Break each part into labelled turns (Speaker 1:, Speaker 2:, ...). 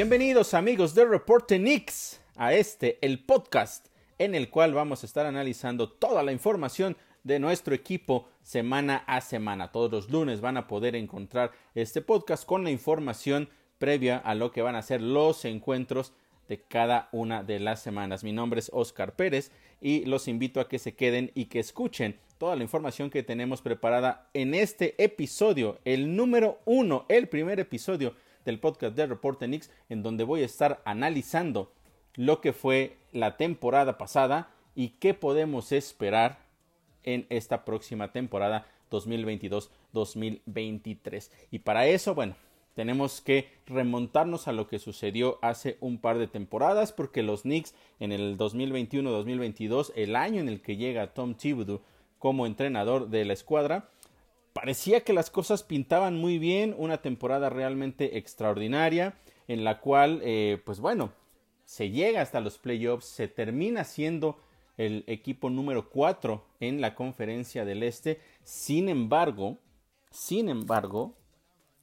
Speaker 1: Bienvenidos amigos de Reporte Nix a este, el podcast en el cual vamos a estar analizando toda la información de nuestro equipo semana a semana. Todos los lunes van a poder encontrar este podcast con la información previa a lo que van a ser los encuentros de cada una de las semanas. Mi nombre es Oscar Pérez y los invito a que se queden y que escuchen toda la información que tenemos preparada en este episodio, el número uno, el primer episodio del podcast de Reporte Nix, en donde voy a estar analizando lo que fue la temporada pasada y qué podemos esperar en esta próxima temporada 2022-2023. Y para eso, bueno, tenemos que remontarnos a lo que sucedió hace un par de temporadas, porque los Knicks en el 2021-2022, el año en el que llega Tom Thibodeau como entrenador de la escuadra, parecía que las cosas pintaban muy bien, una temporada realmente extraordinaria, en la cual, eh, pues bueno, se llega hasta los playoffs, se termina siendo el equipo número 4 en la conferencia del Este, sin embargo, sin embargo,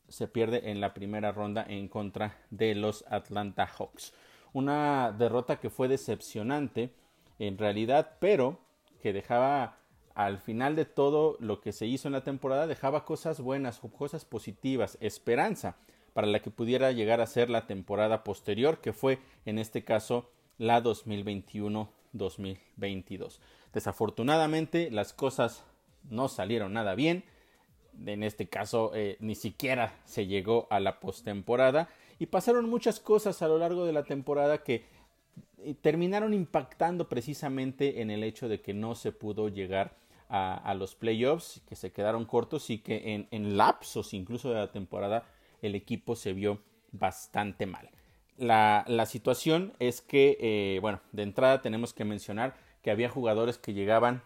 Speaker 1: se pierde en la primera ronda en contra de los Atlanta Hawks. Una derrota que fue decepcionante en realidad, pero que dejaba al final de todo lo que se hizo en la temporada dejaba cosas buenas, cosas positivas, esperanza para la que pudiera llegar a ser la temporada posterior, que fue en este caso la 2021-2022. Desafortunadamente las cosas no salieron nada bien, en este caso eh, ni siquiera se llegó a la postemporada y pasaron muchas cosas a lo largo de la temporada que eh, terminaron impactando precisamente en el hecho de que no se pudo llegar a, los playoffs, que se quedaron cortos y que en, lapsos incluso de la temporada el equipo se vio bastante mal. La, situación es que, eh, bueno, de entrada tenemos que mencionar que había jugadores que llegaban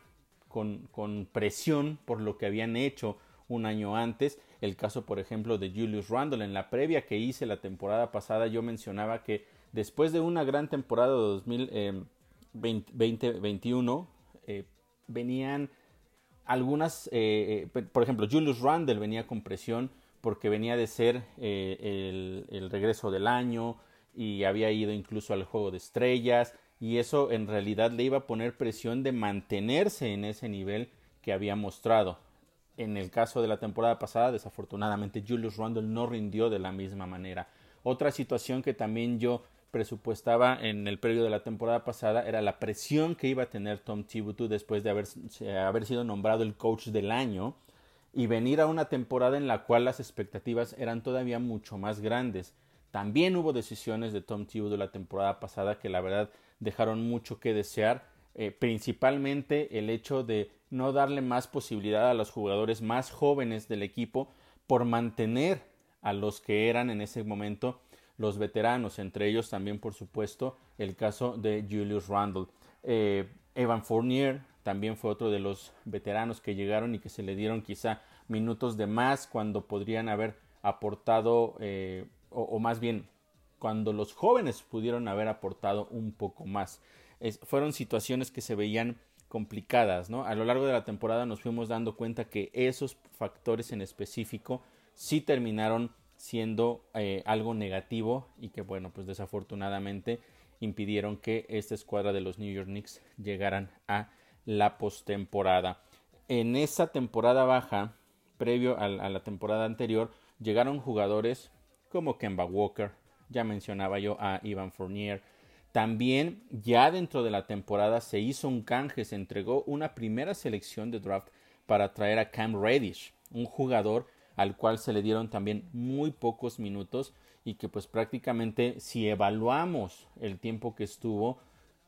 Speaker 1: con, con, presión por lo que habían hecho un año antes. El caso, por ejemplo, de Julius Randle. En la previa que hice la temporada pasada, yo mencionaba que después de una gran temporada de 2021, eh, eh, venían algunas, eh, eh, por ejemplo, Julius Randle venía con presión porque venía de ser eh, el, regreso del año y había ido incluso al juego de estrellas y eso en realidad le iba a poner presión de mantenerse en ese nivel que había mostrado. En el caso de la temporada pasada, desafortunadamente Julius Randle no rindió de la misma manera. Otra situación que también yo presupuestaba en el periodo de la temporada pasada era la presión que iba a tener Tom Thibodeau después de haber, haber sido nombrado el coach del año y venir a una temporada en la cual las expectativas eran todavía mucho más grandes. También hubo decisiones de Tom Thibodeau la temporada pasada que la verdad dejaron mucho que desear, eh, principalmente el hecho de no darle más posibilidad a los jugadores más jóvenes del equipo por mantener a los que eran en ese momento los veteranos, entre ellos también, por supuesto, el caso de Julius Randle. Eh, Evan Fournier también fue otro de los veteranos que llegaron y que se le dieron quizá minutos de más cuando podrían haber aportado, eh, o, más bien, cuando los jóvenes pudieron haber aportado un poco más. fueron situaciones que se veían complicadas, ¿no? A lo largo de la temporada nos fuimos dando cuenta que esos factores en específico sí terminaron siendo eh, algo negativo y que bueno pues desafortunadamente impidieron que esta escuadra de los New York Knicks llegaran a la postemporada. En esa temporada baja, previo a, la temporada anterior, llegaron jugadores como Kemba Walker, ya mencionaba yo a Ivan Fournier. También ya dentro de la temporada se hizo un canje, se entregó una primera selección de draft para traer a Cam Reddish, un jugador al cual se le dieron también muy pocos minutos y que pues prácticamente si evaluamos el tiempo que estuvo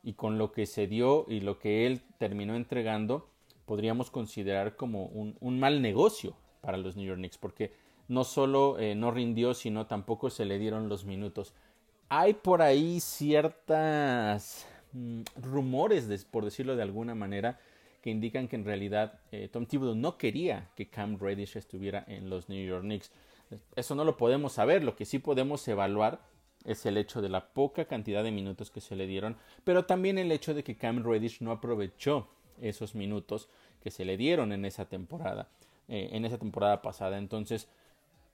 Speaker 1: y con lo que se dio y lo que él terminó entregando, podríamos considerar como un, mal negocio para los New York Knicks, porque no solo eh, no rindió, sino tampoco se le dieron los minutos. Hay por ahí ciertas mm, rumores, por decirlo de alguna manera, que indican que en realidad eh, Tom Thibodeau no quería que Cam Reddish estuviera en los New York Knicks. Eso no lo podemos saber, lo que sí podemos evaluar es el hecho de la poca cantidad de minutos que se le dieron, pero también el hecho de que Cam Reddish no aprovechó esos minutos que se le dieron en esa temporada, eh, en esa temporada pasada. Entonces,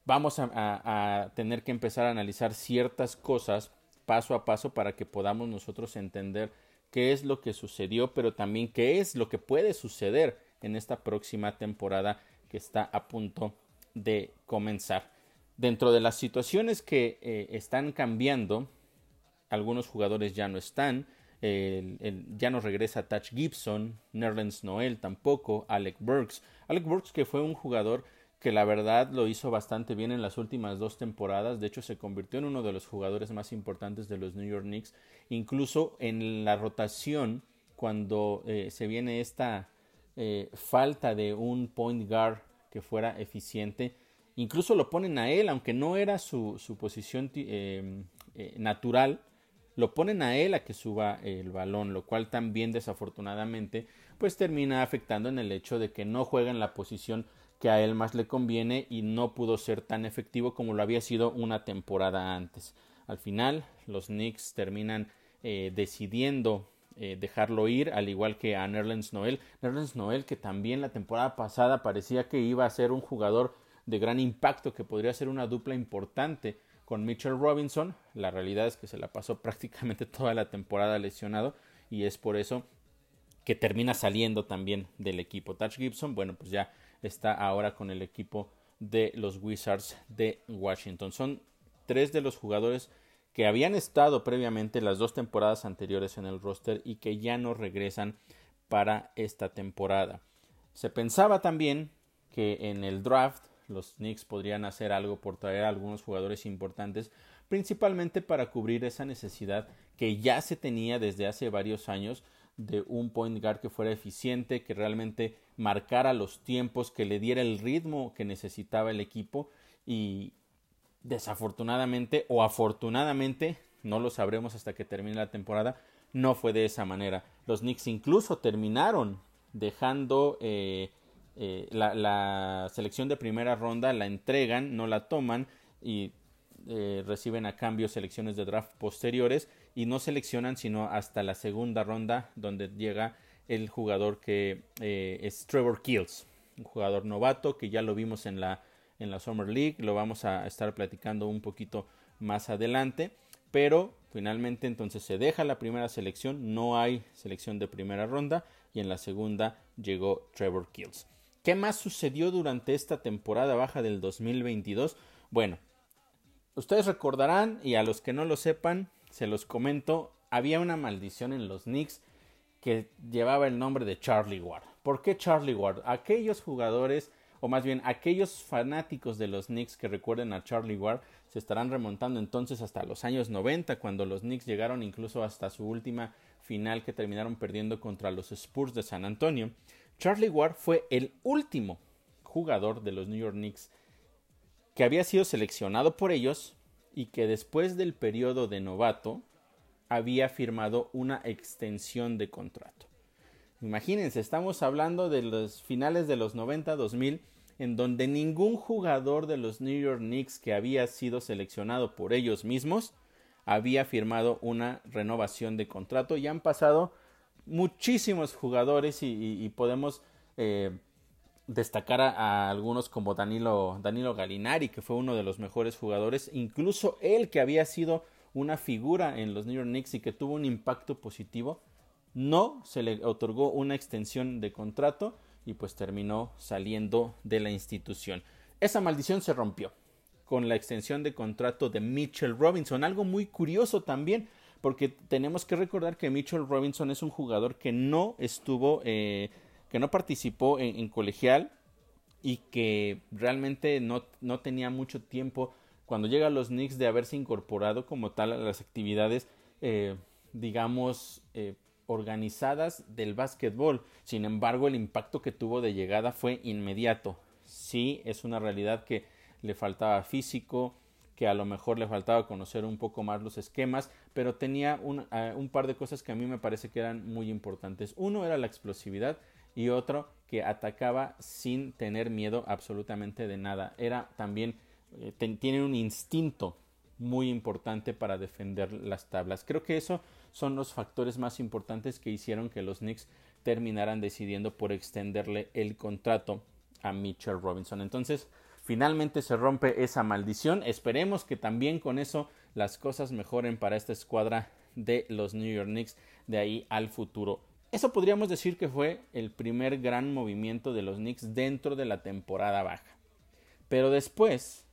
Speaker 1: vamos a, a, tener que empezar a analizar ciertas cosas paso a paso para que podamos nosotros entender qué es lo que sucedió, pero también qué es lo que puede suceder en esta próxima temporada que está a punto de comenzar. Dentro de las situaciones que eh, están cambiando, algunos jugadores ya no están, ya no regresa Touch Gibson, Nerlens Noel tampoco, Alec Burks. Alec Burks que fue un jugador que la verdad lo hizo bastante bien en las últimas dos temporadas, de hecho se convirtió en uno de los jugadores más importantes de los New York Knicks, incluso en la rotación cuando eh, se viene esta eh, falta de un point guard que fuera eficiente, incluso lo ponen a él, aunque no era su, su posición eh, natural, lo ponen a él a que suba el balón, lo cual también desafortunadamente pues termina afectando en el hecho de que no juega en la posición que a él más le conviene y no pudo ser tan efectivo como lo había sido una temporada antes. Al final, los Knicks terminan eh, decidiendo eh, dejarlo ir, al igual que a Nerlens Noel. Nerlens Noel, que también la temporada pasada parecía que iba a ser un jugador de gran impacto, que podría ser una dupla importante con Mitchell Robinson. La realidad es que se la pasó prácticamente toda la temporada lesionado y es por eso que termina saliendo también del equipo. Touch Gibson, bueno, pues ya está ahora con el equipo de los Wizards de Washington. Son tres de los jugadores que habían estado previamente las dos temporadas anteriores en el roster y que ya no regresan para esta temporada. Se pensaba también que en el draft los Knicks podrían hacer algo por traer a algunos jugadores importantes, principalmente para cubrir esa necesidad que ya se tenía desde hace varios años de un point guard que fuera eficiente, que realmente marcara los tiempos, que le diera el ritmo que necesitaba el equipo y desafortunadamente o afortunadamente, no lo sabremos hasta que termine la temporada, no fue de esa manera. Los Knicks incluso terminaron dejando eh, eh, la, selección de primera ronda la entregan, no la toman y eh, reciben a cambio selecciones de draft posteriores y no seleccionan sino hasta la segunda ronda donde llega el jugador que eh, es Trevor Kills, un jugador novato que ya lo vimos en la, en la Summer League, lo vamos a estar platicando un poquito más adelante, pero finalmente entonces se deja la primera selección, no hay selección de primera ronda y en la segunda llegó Trevor Kills. ¿Qué más sucedió durante esta temporada baja del 2022? Bueno, ustedes recordarán, y a los que no lo sepan, se los comento, había una maldición en los Knicks que llevaba el nombre de Charlie Ward. ¿Por qué Charlie Ward? Aquellos jugadores, o más bien aquellos fanáticos de los Knicks que recuerden a Charlie Ward, se estarán remontando entonces hasta los años 90, cuando los Knicks llegaron incluso hasta su última final que terminaron perdiendo contra los Spurs de San Antonio. Charlie Ward fue el último jugador de los New York Knicks que había sido seleccionado por ellos y que después del periodo de novato había firmado una extensión de contrato. Imagínense, estamos hablando de los finales de los 90-2000 en donde ningún jugador de los New York Knicks que había sido seleccionado por ellos mismos había firmado una renovación de contrato y han pasado muchísimos jugadores y, podemos eh, destacar a, algunos como Danilo, Danilo Galinari, que fue uno de los mejores jugadores, incluso él que había sido una figura en los New York Knicks y que tuvo un impacto positivo, no se le otorgó una extensión de contrato y pues terminó saliendo de la institución. Esa maldición se rompió con la extensión de contrato de Mitchell Robinson, algo muy curioso también, porque tenemos que recordar que Mitchell Robinson es un jugador que no estuvo, eh, que no participó en, colegial y que realmente no, no, tenía mucho tiempo cuando llega a los Knicks de haberse incorporado como tal a las actividades, eh, digamos, eh, organizadas del básquetbol. Sin embargo, el impacto que tuvo de llegada fue inmediato. Sí, es una realidad que le faltaba físico, que a lo mejor le faltaba conocer un poco más los esquemas, pero tenía un, eh, un, par de cosas que a mí me parece que eran muy importantes. Uno era la explosividad y otro que atacaba sin tener miedo absolutamente de nada. Era también, eh, tiene un instinto muy importante para defender las tablas. Creo que eso son los factores más importantes que hicieron que los Knicks terminaran decidiendo por extenderle el contrato a Mitchell Robinson. Entonces, finalmente se rompe esa maldición. Esperemos que también con eso las cosas mejoren para esta escuadra de los New York Knicks de ahí al futuro. Eso podríamos decir que fue el primer gran movimiento de los Knicks dentro de la temporada baja. Pero después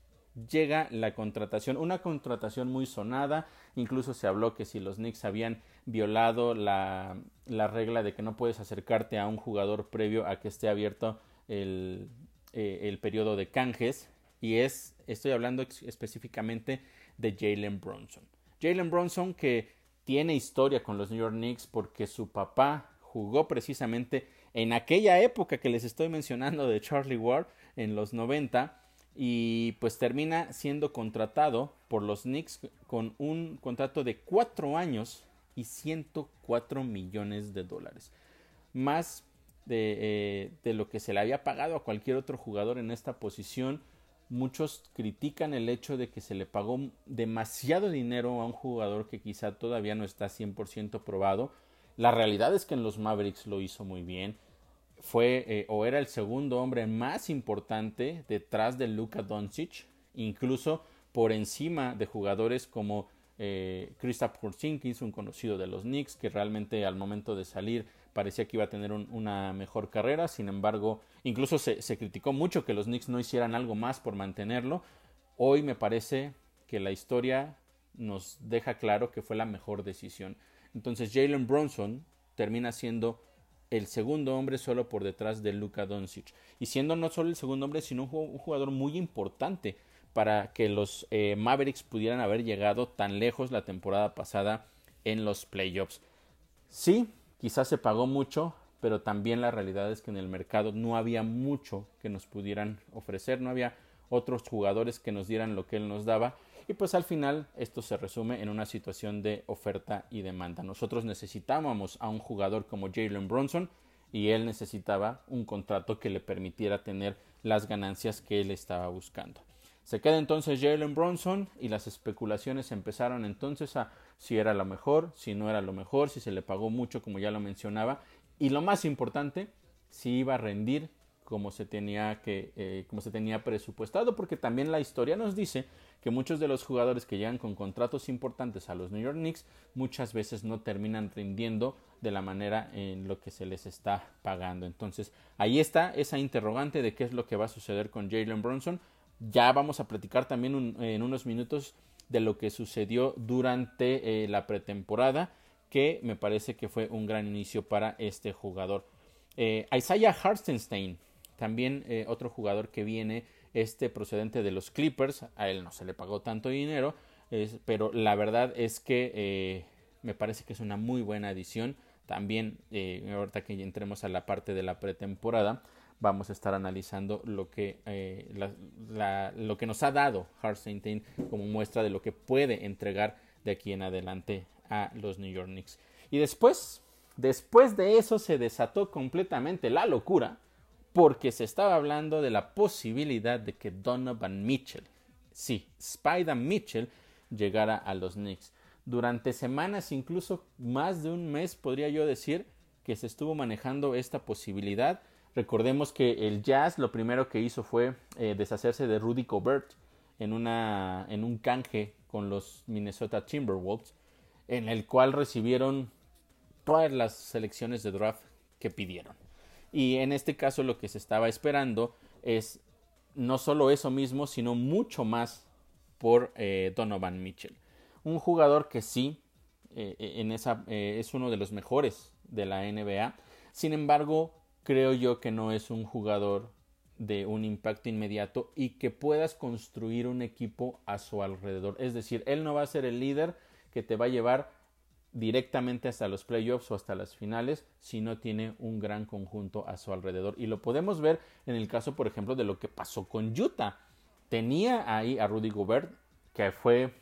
Speaker 1: llega la contratación, una contratación muy sonada, incluso se habló que si los Knicks habían violado la, regla de que no puedes acercarte a un jugador previo a que esté abierto el, eh, el periodo de canjes, y es, estoy hablando específicamente de Jalen Bronson. Jalen Bronson que tiene historia con los New York Knicks porque su papá jugó precisamente en aquella época que les estoy mencionando de Charlie Ward en los 90 y pues termina siendo contratado por los Knicks con un contrato de cuatro años y 104 millones de dólares. Más de, eh, de, lo que se le había pagado a cualquier otro jugador en esta posición. Muchos critican el hecho de que se le pagó demasiado dinero a un jugador que quizá todavía no está 100% probado. La realidad es que en los Mavericks lo hizo muy bien fue eh, o era el segundo hombre más importante detrás de Luka Doncic, incluso por encima de jugadores como eh, Kristaps Porzingis, un conocido de los Knicks, que realmente al momento de salir parecía que iba a tener una mejor carrera. Sin embargo, incluso se, se criticó mucho que los Knicks no hicieran algo más por mantenerlo. Hoy me parece que la historia nos deja claro que fue la mejor decisión. Entonces Jalen Bronson termina siendo el segundo hombre solo por detrás de Luka Doncic. Y siendo no solo el segundo hombre, sino un jugador muy importante para que los eh, Mavericks pudieran haber llegado tan lejos la temporada pasada en los playoffs. Sí, quizás se pagó mucho, pero también la realidad es que en el mercado no había mucho que nos pudieran ofrecer, no había otros jugadores que nos dieran lo que él nos daba y pues al final esto se resume en una situación de oferta y demanda. Nosotros necesitábamos a un jugador como Jalen Bronson y él necesitaba un contrato que le permitiera tener las ganancias que él estaba buscando. Se queda entonces Jalen Bronson y las especulaciones empezaron entonces a si era lo mejor, si no era lo mejor, si se le pagó mucho como ya lo mencionaba y lo más importante, si iba a rendir como se tenía que eh, como se tenía presupuestado porque también la historia nos dice que muchos de los jugadores que llegan con contratos importantes a los New York Knicks muchas veces no terminan rindiendo de la manera en lo que se les está pagando. Entonces, ahí está esa interrogante de qué es lo que va a suceder con Jalen Bronson. Ya vamos a platicar también en unos minutos de lo que sucedió durante eh, la pretemporada, que me parece que fue un gran inicio para este jugador. Eh, Isaiah Hartenstein, también eh, otro jugador que viene este procedente de los Clippers, a él no se le pagó tanto dinero, pero la verdad es que eh, me parece que es una muy buena adición. También, eh, ahorita que entremos a la parte de la pretemporada, vamos a estar analizando lo que, lo que nos ha dado Hartstein como muestra de lo que puede entregar de aquí en adelante a los New York Knicks. Y después, después de eso se desató completamente la locura porque se estaba hablando de la posibilidad de que Donovan Mitchell, sí, Spider Mitchell, llegara a los Knicks. Durante semanas, incluso más de un mes, podría yo decir, que se estuvo manejando esta posibilidad. Recordemos que el Jazz lo primero que hizo fue eh, deshacerse de Rudy Gobert en, en un canje con los Minnesota Timberwolves, en el cual recibieron todas las selecciones de draft que pidieron. Y en este caso lo que se estaba esperando es no solo eso mismo, sino mucho más por eh, Donovan Mitchell. Un jugador que sí eh, eh, en esa, es uno de los mejores de la NBA. Sin embargo, creo yo que no es un jugador de un impacto inmediato y que puedas construir un equipo a su alrededor. Es decir, él no va a ser el líder que te va a llevar directamente hasta los playoffs o hasta las finales si no tiene un gran conjunto a su alrededor. Y lo podemos ver en el caso, por ejemplo, de lo que pasó con Utah. Tenía ahí a Rudy Gobert, que fue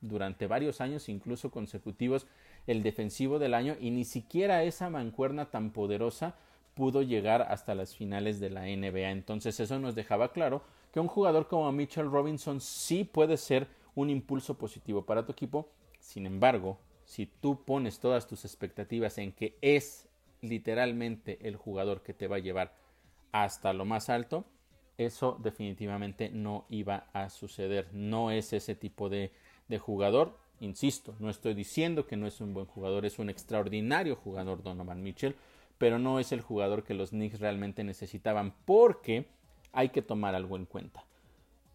Speaker 1: durante varios años, incluso consecutivos, el defensivo del año y ni siquiera esa mancuerna tan poderosa pudo llegar hasta las finales de la NBA. Entonces eso nos dejaba claro que un jugador como Mitchell Robinson sí puede ser un impulso positivo para tu equipo. Sin embargo, si tú pones todas tus expectativas en que es literalmente el jugador que te va a llevar hasta lo más alto, eso definitivamente no iba a suceder. No es ese tipo de, de jugador. Insisto, no estoy diciendo que no es un buen jugador, es un extraordinario jugador Donovan Mitchell, pero no es el jugador que los Knicks realmente necesitaban porque hay que tomar algo en cuenta.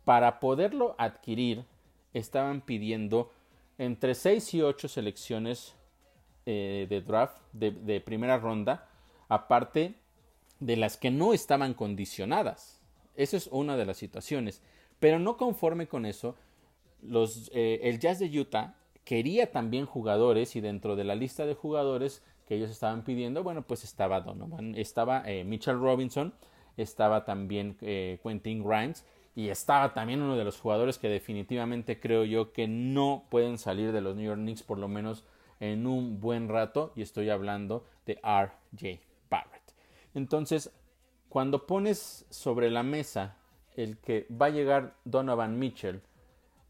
Speaker 1: Para poderlo adquirir, estaban pidiendo entre 6 y 8 selecciones eh, de draft de, primera ronda, aparte de las que no estaban condicionadas. Esa es una de las situaciones. Pero no conforme con eso, los, eh, el Jazz de Utah quería también jugadores y dentro de la lista de jugadores que ellos estaban pidiendo, bueno, pues estaba Donovan, estaba eh, Mitchell Robinson, estaba también Quentin Grimes y estaba también uno de los jugadores que definitivamente creo yo que no pueden salir de los New York Knicks por lo menos en un buen rato y estoy hablando de RJ Barrett. Entonces, cuando pones sobre la mesa el que va a llegar Donovan Mitchell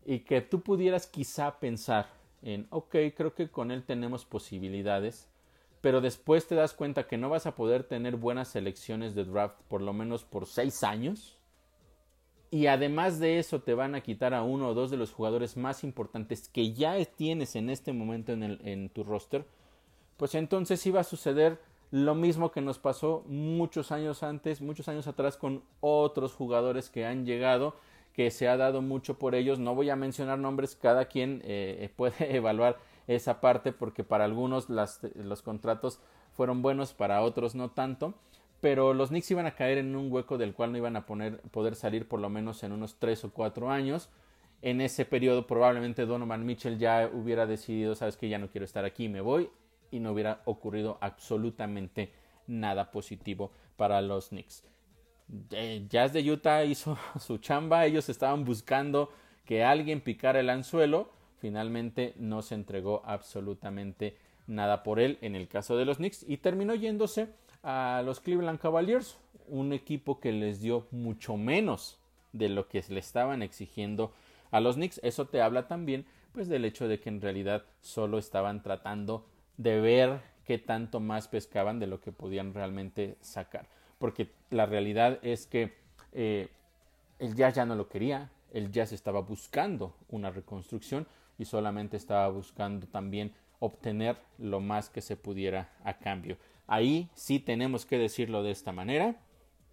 Speaker 1: y que tú pudieras quizá pensar en, ok, creo que con él tenemos posibilidades, pero después te das cuenta que no vas a poder tener buenas selecciones de draft por lo menos por seis años, y además de eso te van a quitar a uno o dos de los jugadores más importantes que ya tienes en este momento en, el, en tu roster, pues entonces iba a suceder lo mismo que nos pasó muchos años antes, muchos años atrás con otros jugadores que han llegado, que se ha dado mucho por ellos. No voy a mencionar nombres, cada quien eh, puede evaluar esa parte porque para algunos los contratos fueron buenos, para otros no tanto pero los Knicks iban a caer en un hueco del cual no iban a poder salir por lo menos en unos 3 o 4 años. En ese periodo probablemente Donovan Mitchell ya hubiera decidido, sabes que ya no quiero estar aquí, me voy, y no hubiera ocurrido absolutamente nada positivo para los Knicks. Jazz de Utah hizo su chamba, ellos estaban buscando que alguien picara el anzuelo, finalmente no se entregó absolutamente nada por él en el caso de los Knicks y terminó yéndose a los Cleveland Cavaliers, un equipo que les dio mucho menos de lo que le estaban exigiendo a los Knicks. Eso te habla también pues del hecho de que en realidad solo estaban tratando de ver qué tanto más pescaban de lo que podían realmente sacar. Porque la realidad es que eh, el Jazz ya no lo quería, el Jazz estaba buscando una reconstrucción y solamente estaba buscando también obtener lo más que se pudiera a cambio. Ahí sí tenemos que decirlo de esta manera.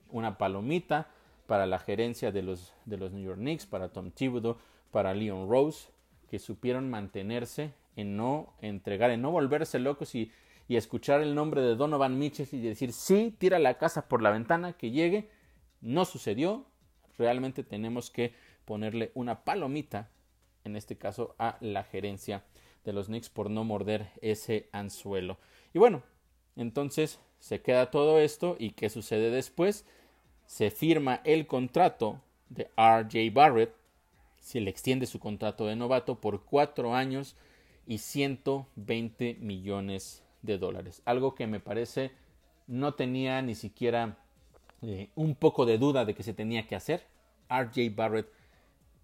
Speaker 1: Una palomita para la gerencia de los, de los New York Knicks, para Tom Thibodeau, para Leon Rose, que supieron mantenerse en no entregar, en no volverse locos y, y escuchar el nombre de Donovan Mitchell y decir, sí, tira la casa por la ventana, que llegue. No sucedió. Realmente tenemos que ponerle una palomita, en este caso, a la gerencia de los Knicks por no morder ese anzuelo. Y bueno, entonces se queda todo esto y ¿qué sucede después? Se firma el contrato de RJ Barrett, se le extiende su contrato de novato por cuatro años y 120 millones de dólares. Algo que me parece no tenía ni siquiera eh, un poco de duda de que se tenía que hacer. RJ Barrett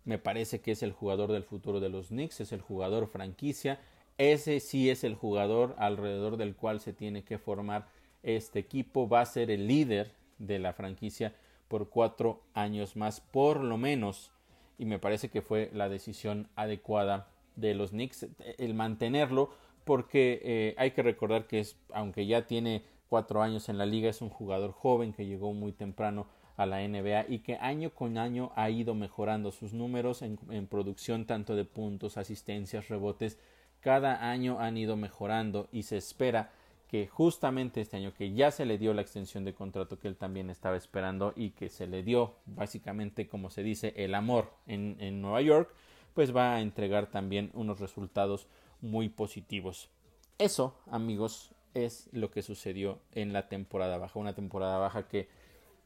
Speaker 1: me parece que es el jugador del futuro de los Knicks, es el jugador franquicia, ese sí es el jugador alrededor del cual se tiene que formar este equipo. Va a ser el líder de la franquicia por cuatro años más, por lo menos. Y me parece que fue la decisión adecuada de los Knicks el mantenerlo, porque eh, hay que recordar que es, aunque ya tiene cuatro años en la liga, es un jugador joven que llegó muy temprano a la NBA y que año con año ha ido mejorando sus números en producción tanto de puntos, asistencias, rebotes cada año han ido mejorando y se espera que justamente este año que ya se le dio la extensión de contrato que él también estaba esperando y que se le dio básicamente como se dice el amor en, en Nueva York pues va a entregar también unos resultados muy positivos. Eso amigos es lo que sucedió en la temporada baja una temporada baja que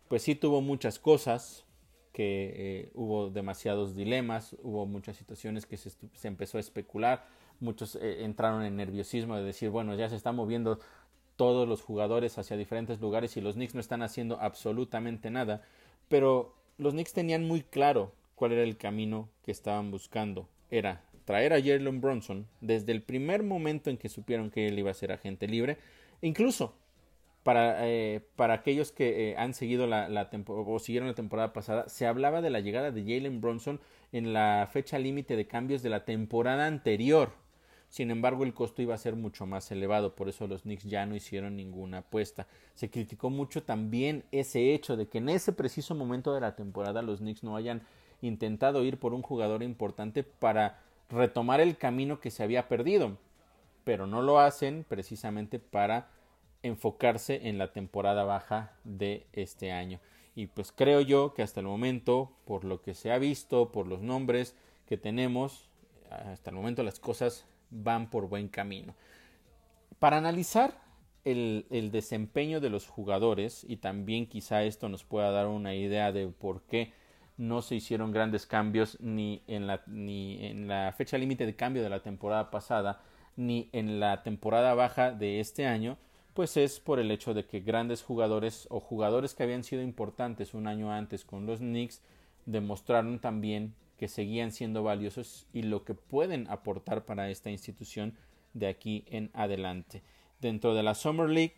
Speaker 1: pues sí tuvo muchas cosas que eh, hubo demasiados dilemas hubo muchas situaciones que se, se empezó a especular muchos eh, entraron en nerviosismo de decir, bueno, ya se están moviendo todos los jugadores hacia diferentes lugares y los Knicks no están haciendo absolutamente nada, pero los Knicks tenían muy claro cuál era el camino que estaban buscando. Era traer a Jalen Bronson desde el primer momento en que supieron que él iba a ser agente libre, incluso para, eh, para aquellos que eh, han seguido la, la o siguieron la temporada pasada, se hablaba de la llegada de Jalen Bronson en la fecha límite de cambios de la temporada anterior. Sin embargo, el costo iba a ser mucho más elevado, por eso los Knicks ya no hicieron ninguna apuesta. Se criticó mucho también ese hecho de que en ese preciso momento de la temporada los Knicks no hayan intentado ir por un jugador importante para retomar el camino que se había perdido, pero no lo hacen precisamente para enfocarse en la temporada baja de este año. Y pues creo yo que hasta el momento, por lo que se ha visto, por los nombres que tenemos, hasta el momento las cosas van por buen camino. Para analizar el, desempeño de los jugadores y también quizá esto nos pueda dar una idea de por qué no se hicieron grandes cambios ni en la, ni en la fecha límite de cambio de la temporada pasada ni en la temporada baja de este año, pues es por el hecho de que grandes jugadores o jugadores que habían sido importantes un año antes con los Knicks demostraron también que seguían siendo valiosos y lo que pueden aportar para esta institución de aquí en adelante. Dentro de la Summer League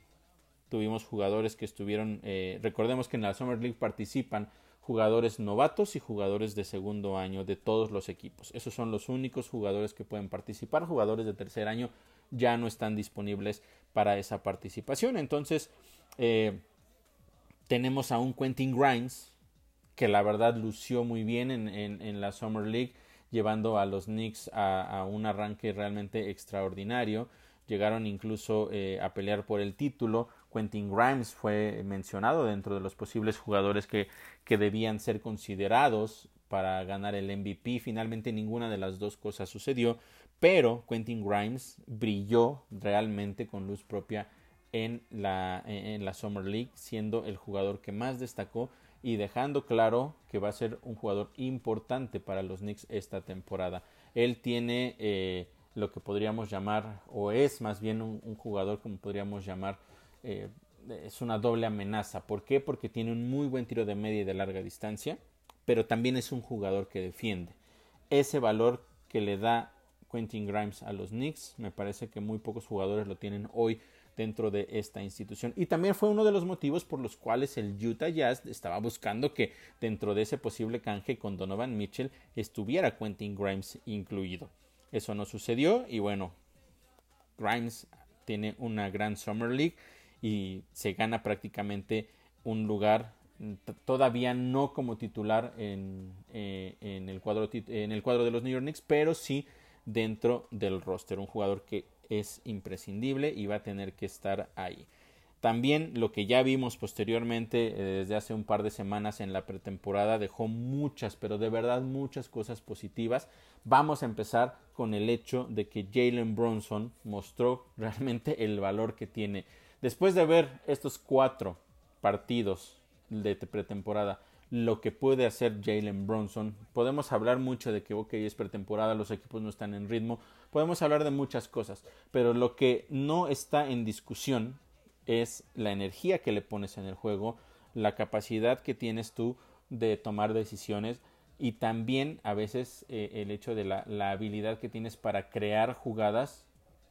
Speaker 1: tuvimos jugadores que estuvieron, eh, recordemos que en la Summer League participan jugadores novatos y jugadores de segundo año de todos los equipos. Esos son los únicos jugadores que pueden participar. Jugadores de tercer año ya no están disponibles para esa participación. Entonces, eh, tenemos a un Quentin Grimes, que la verdad lució muy bien en, en, la Summer League, llevando a los Knicks a, un arranque realmente extraordinario. Llegaron incluso eh, a pelear por el título. Quentin Grimes fue mencionado dentro de los posibles jugadores que, que debían ser considerados para ganar el MVP. Finalmente ninguna de las dos cosas sucedió, pero Quentin Grimes brilló realmente con luz propia en la, en la Summer League, siendo el jugador que más destacó y dejando claro que va a ser un jugador importante para los Knicks esta temporada. Él tiene eh, lo que podríamos llamar, o es más bien un, jugador como podríamos llamar, eh, es una doble amenaza. ¿Por qué? Porque tiene un muy buen tiro de media y de larga distancia, pero también es un jugador que defiende. Ese valor que le da Quentin Grimes a los Knicks, me parece que muy pocos jugadores lo tienen hoy dentro de esta institución. Y también fue uno de los motivos por los cuales el Utah Jazz estaba buscando que dentro de ese posible canje con Donovan Mitchell estuviera Quentin Grimes incluido. Eso no sucedió y bueno, Grimes tiene una gran Summer League y se gana prácticamente un lugar todavía no como titular en, eh, en, el cuadro, en el cuadro de los New York Knicks, pero sí dentro del roster. Un jugador que es imprescindible y va a tener que estar ahí. También lo que ya vimos posteriormente eh, desde hace un par de semanas en la pretemporada dejó muchas, pero de verdad muchas cosas positivas. Vamos a empezar con el hecho de que Jalen Bronson mostró realmente el valor que tiene. Después de ver estos cuatro partidos de pretemporada, lo que puede hacer Jalen Bronson. Podemos hablar mucho de que, ok, es pretemporada, los equipos no están en ritmo, podemos hablar de muchas cosas, pero lo que no está en discusión es la energía que le pones en el juego, la capacidad que tienes tú de tomar decisiones y también a veces eh, el hecho de la, habilidad que tienes para crear jugadas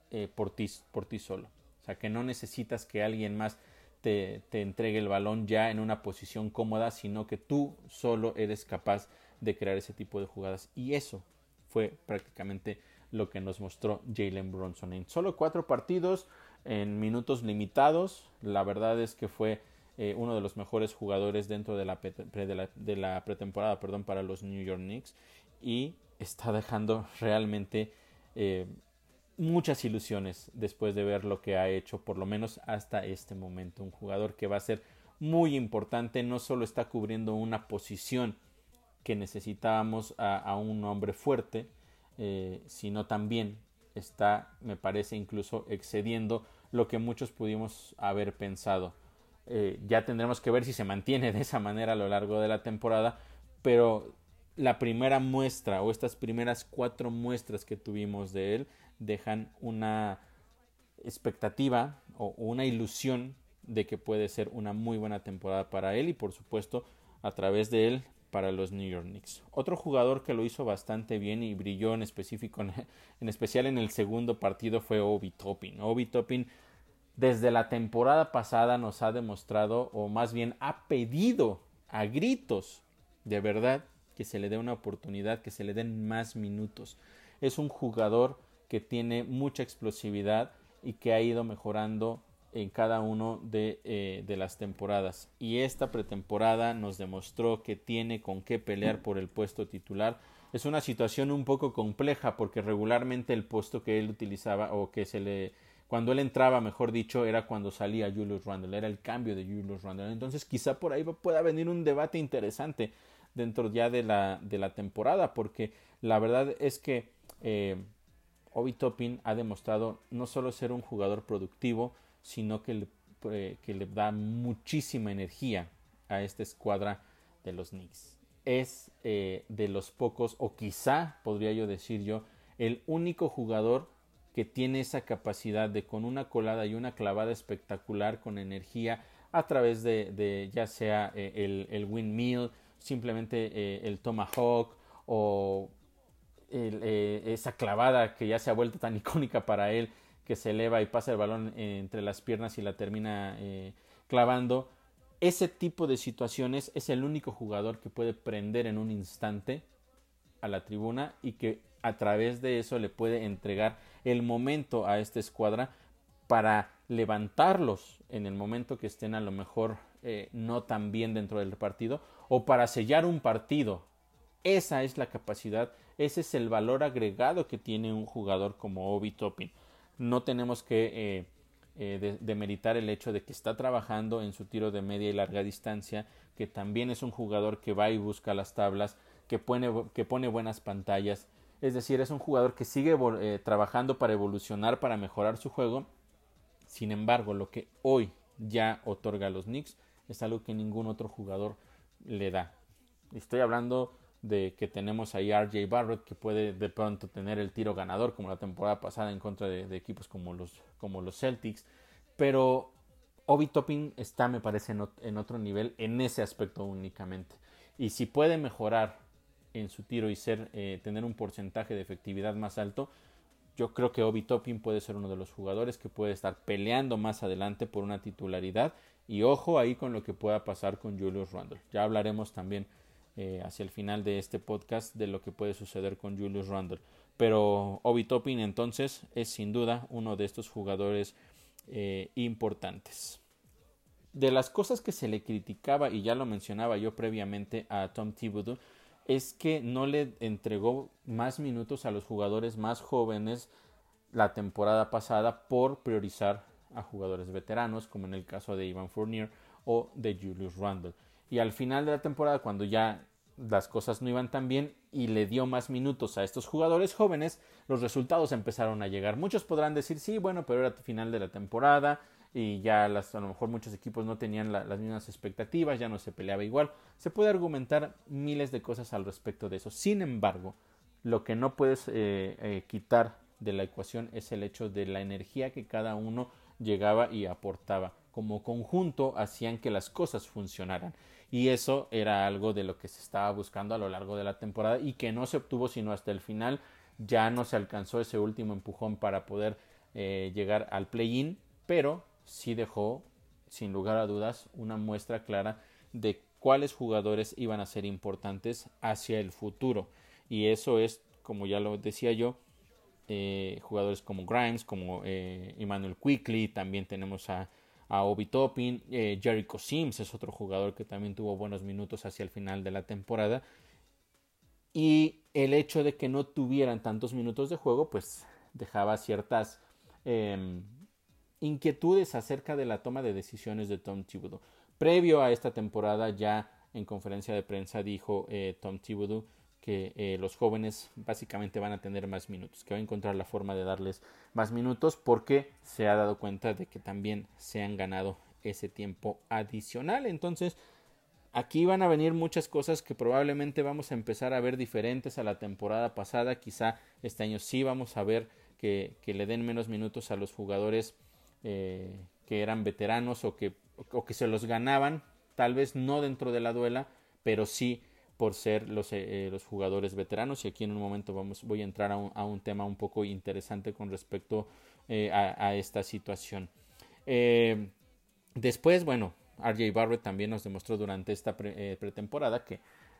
Speaker 1: eh, por, ti, por ti solo. O sea, que no necesitas que alguien más te, entregue el balón ya en una posición cómoda, sino que tú solo eres capaz de crear ese tipo de jugadas. Y eso fue prácticamente lo que nos mostró Jalen Bronson. En solo cuatro partidos, en minutos limitados, la verdad es que fue eh, uno de los mejores jugadores dentro de la, pretemporada perdón, para los New York Knicks y está dejando realmente eh, muchas ilusiones después de ver lo que ha hecho, por lo menos hasta este momento. Un jugador que va a ser muy importante, no solo está cubriendo una posición que necesitábamos a, un hombre fuerte, eh, sino también está, me parece, incluso excediendo lo que muchos pudimos haber pensado. Eh, ya tendremos que ver si se mantiene de esa manera a lo largo de la temporada, pero la primera muestra o estas primeras cuatro muestras que tuvimos de él dejan una expectativa o una ilusión de que puede ser una muy buena temporada para él y por supuesto a través de él para los New York Knicks. Otro jugador que lo hizo bastante bien y brilló en específico en, especial en el segundo partido fue Obi Toppin. Obi Toppin desde la temporada pasada nos ha demostrado, o más bien ha pedido a gritos, de verdad, que se le dé una oportunidad, que se le den más minutos. Es un jugador que tiene mucha explosividad y que ha ido mejorando en cada uno de, eh, de, las temporadas. Y esta pretemporada nos demostró que tiene con qué pelear por el puesto titular. Es una situación un poco compleja porque regularmente el puesto que él utilizaba o que se le cuando él entraba, mejor dicho, era cuando salía Julius Randle, era el cambio de Julius Randle. Entonces quizá por ahí pueda venir un debate interesante dentro ya de la, de la temporada, porque la verdad es que eh, Obi Toppin ha demostrado no solo ser un jugador productivo, sino que le, da muchísima energía a esta escuadra de los Knicks. Es eh, de los pocos, o quizá podría yo decir yo, el único jugador que tiene esa capacidad de con una colada y una clavada espectacular con energía a través de, ya sea eh, el, el, windmill, simplemente eh, el tomahawk o eh, esa clavada que ya se ha vuelto tan icónica para él que se eleva y pasa el balón entre las piernas y la termina clavando. Ese tipo de situaciones es el único jugador que puede prender en un instante a la tribuna y que a través de eso le puede entregar el momento a esta escuadra para levantarlos en el momento que estén a lo mejor eh, no tan bien dentro del partido o para sellar un partido. Esa es la capacidad, ese es el valor agregado que tiene un jugador como Obi Toppin. No tenemos que eh, eh, demeritar el hecho de que está trabajando en su tiro de media y larga distancia, que también es un jugador que va y busca las tablas, que pone, buenas pantallas, es decir, es un jugador que sigue eh, trabajando para evolucionar, para mejorar su juego. Sin embargo, lo que hoy ya otorga a los Knicks es algo que ningún otro jugador le da. Estoy hablando de que tenemos ahí a RJ Barrett que puede de pronto tener el tiro ganador como la temporada pasada en contra de, equipos como los, como los Celtics. Pero Obi Topping está, me parece, en otro nivel en ese aspecto únicamente. Y si puede mejorar en su tiro y ser, eh, tener un porcentaje de efectividad más alto, yo creo que Obi Toppin puede ser uno de los jugadores que puede estar peleando más adelante por una titularidad. Y ojo ahí con lo que pueda pasar con Julius Randle. Ya hablaremos también eh, hacia el final de este podcast de lo que puede suceder con Julius Randle. Pero Obi Toppin entonces es sin duda uno de estos jugadores eh, importantes. De las cosas que se le criticaba, y ya lo mencionaba yo previamente a Tom Thibodeau, es que no le entregó más minutos a los jugadores más jóvenes la temporada pasada por priorizar a jugadores veteranos, como en el caso de Ivan Fournier o de Julius Randle. Y al final de la temporada, cuando ya las cosas no iban tan bien y le dio más minutos a estos jugadores jóvenes, los resultados empezaron a llegar. Muchos podrán decir, sí, bueno, pero era final de la temporada, y ya las, a lo mejor muchos equipos no tenían las mismas expectativas, ya no se peleaba igual. Se puede argumentar miles de cosas al respecto de eso. Sin embargo, lo que no puedes eh, eh, quitar de la ecuación es el hecho de la energía que cada uno llegaba y aportaba. Como conjunto hacían que las cosas funcionaran. Y eso era algo de lo que se estaba buscando a lo largo de la temporada y que no se obtuvo sino hasta el final. Ya no se alcanzó ese último empujón para poder eh, llegar al play-in, pero sí dejó, sin lugar a dudas, una muestra clara de cuáles jugadores iban a ser importantes hacia el futuro. Y eso es, como ya lo decía yo, eh, jugadores como Grimes, como eh, Emmanuel Quickly, también tenemos a, a Obi Toppin, eh, Jericho Sims es otro jugador que también tuvo buenos minutos hacia el final de la temporada. Y el hecho de que no tuvieran tantos minutos de juego, pues dejaba ciertas em, inquietudes acerca de la toma de decisiones de Tom Thibodeau. Previo a esta temporada ya en conferencia de prensa dijo eh, Tom Thibodeau que eh, los jóvenes básicamente van a tener más minutos, que va a encontrar la forma de darles más minutos porque se ha dado cuenta de que también se han ganado ese tiempo adicional. Entonces, aquí van a venir muchas cosas que probablemente vamos a empezar a ver diferentes a la temporada pasada. Quizá este año sí vamos a ver que, le den menos minutos a los jugadores eh, que eran veteranos o que, o que se los ganaban, tal vez no dentro de la duela, pero sí por ser los, eh, los jugadores veteranos. Y aquí en un momento vamos, voy a entrar a un, a un tema un poco interesante con respecto eh, a, a, esta situación. después, bueno, RJ Barrett también nos demostró durante esta pretemporada que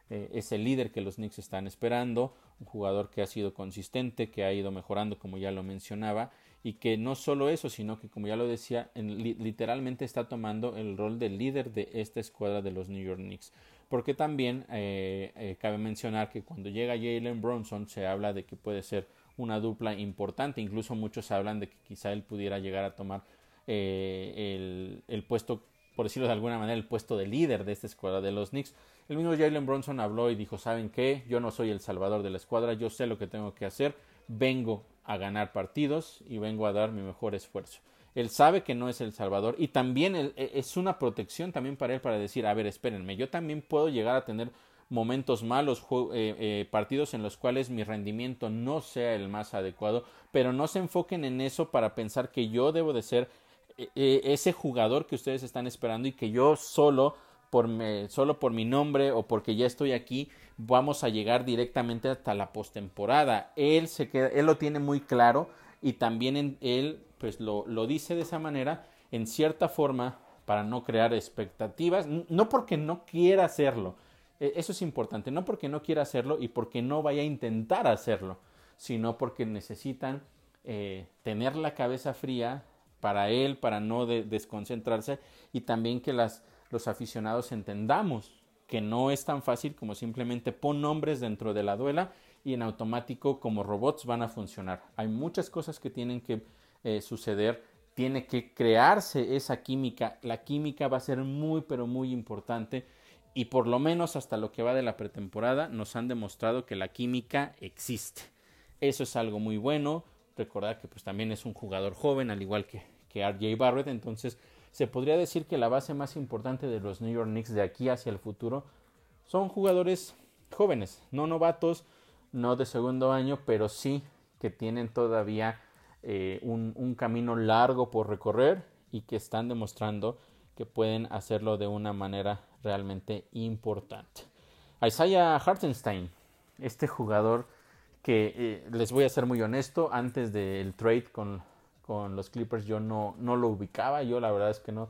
Speaker 1: es el líder que los Knicks están esperando, un jugador que ha sido consistente, que ha ido mejorando como ya lo mencionaba y que no solo eso, sino que como ya lo decía, literalmente está tomando el rol de líder de esta escuadra de los New York Knicks. Porque también eh, eh, cabe mencionar que cuando llega Jalen Bronson se habla de que puede ser una dupla importante, incluso muchos hablan de que quizá él pudiera llegar a tomar eh, el, el, puesto, por decirlo de alguna manera, el puesto de líder de esta escuadra de los Knicks. El mismo Jalen Bronson habló y dijo, ¿saben qué? Yo no soy el salvador de la escuadra, yo sé lo que tengo que hacer, vengo a ganar partidos y vengo a dar mi mejor esfuerzo. Él sabe que no es el Salvador y también e, es una protección también para él para decir, a ver, espérenme, yo también puedo llegar a tener momentos malos, eh, eh, partidos en los cuales mi rendimiento no sea el más adecuado, pero no se enfoquen en eso para pensar que yo debo de ser eh, ese jugador que ustedes están esperando y que yo solo por solo por mi nombre o porque ya estoy aquí vamos a llegar directamente hasta la postemporada. Él se queda, él lo tiene muy claro y también en, él pues lo, lo dice de esa manera en cierta forma para no crear expectativas, no porque no quiera hacerlo, e, eso es importante, no porque no quiera hacerlo y porque no vaya a intentar hacerlo, sino porque necesitan eh, tener la cabeza fría para él, para no desconcentrarse y también que las, los aficionados entendamos que no es tan fácil como simplemente pon nombres dentro de la duela y en automático como robots van a funcionar. Hay muchas cosas que tienen que eh, suceder, tiene que crearse esa química. La química va a ser muy pero muy importante y por lo menos hasta lo que va de la pretemporada nos han demostrado que la química existe. Eso es algo muy bueno. Recordar que pues también es un jugador joven, al igual que, que RJ Barrett, entonces se podría decir que la base más importante de los New York Knicks de aquí hacia el futuro son jugadores jóvenes, no novatos, no de segundo año, pero sí que tienen todavía eh, un, camino largo por recorrer y que están demostrando que pueden hacerlo de una manera realmente importante. Isaiah Hartenstein, este jugador que eh, les voy a ser muy honesto, antes del trade con, con los Clippers yo no, no lo ubicaba, yo la verdad es que no,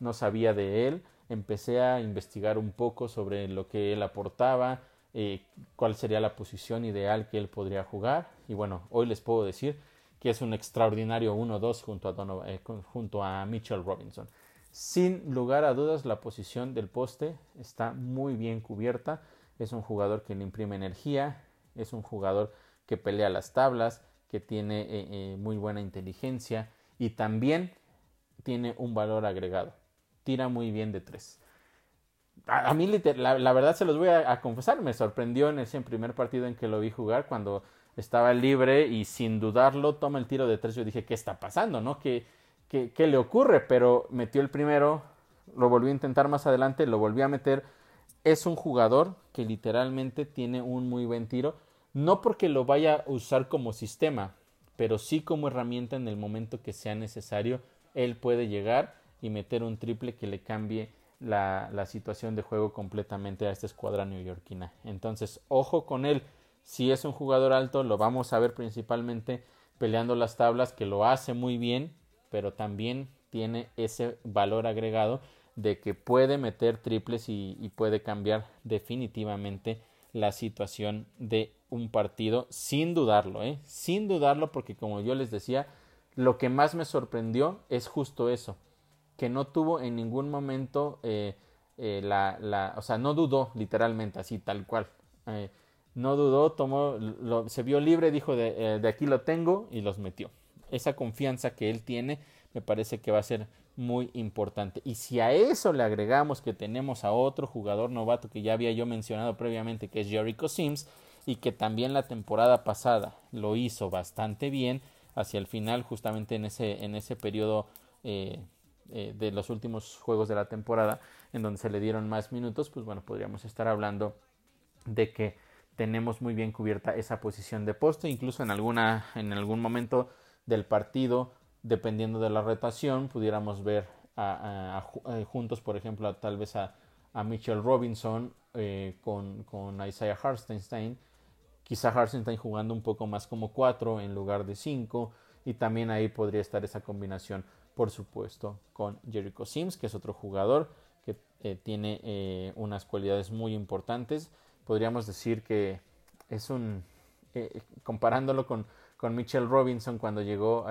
Speaker 1: no sabía de él. Empecé a investigar un poco sobre lo que él aportaba, eh, cuál sería la posición ideal que él podría jugar. Y bueno, hoy les puedo decir que es un extraordinario 1-2 junto, a eh, junto a Mitchell Robinson. Sin lugar a dudas, la posición del poste está muy bien cubierta. Es un jugador que le imprime energía, es un jugador que pelea las tablas, que tiene eh, eh, muy buena inteligencia y también tiene un valor agregado. Tira muy bien de tres. A, mí, la, verdad, se los voy a, confesar, me sorprendió en ese primer partido en que lo vi jugar cuando estaba libre y sin dudarlo toma el tiro de tres. Yo dije, ¿qué está pasando? ¿No? ¿Qué, qué, qué le ocurre? Pero metió el primero, lo volvió a intentar más adelante, lo volvió a meter. Es un jugador que literalmente tiene un muy buen tiro no porque lo vaya a usar como sistema, pero sí como herramienta en el momento que sea necesario, él puede llegar y meter un triple que le cambie la, situación de juego completamente a esta escuadra neoyorquina. Entonces, ojo con él. Si es un jugador alto, lo vamos a ver principalmente peleando las tablas, que lo hace muy bien, pero también tiene ese valor agregado de que puede meter triples y, y puede cambiar definitivamente la situación de un partido sin dudarlo, ¿eh? sin dudarlo porque como yo les decía, lo que más me sorprendió es justo eso, que no tuvo en ningún momento eh, eh, la, la, o sea, no dudó literalmente así tal cual, no dudó, tomó, lo, se vio libre, dijo de, de aquí lo tengo y los metió. Esa confianza que él tiene me parece que va a ser muy importante. Y si a eso le agregamos que tenemos a otro jugador novato que ya había yo mencionado previamente, que es Jericho Sims, y que también la temporada pasada lo hizo bastante bien, hacia el final, justamente en ese, en ese periodo eh, eh, de los últimos juegos de la temporada, en donde se le dieron más minutos, pues bueno, podríamos estar hablando de que tenemos muy bien cubierta esa posición de poste, incluso en alguna, en algún momento del partido dependiendo de la rotación, pudiéramos ver a, eh, juntos, por ejemplo, tal vez a, Mitchell Robinson con, con, Isaiah Hartenstein, quizá Hartenstein jugando un poco más como 4 en lugar de 5, y también ahí podría estar esa combinación. por supuesto, con Jericho Sims, que es otro jugador que eh, tiene eh, unas cualidades muy importantes. Podríamos decir que es un, eh, comparándolo con, con Mitchell Robinson cuando llegó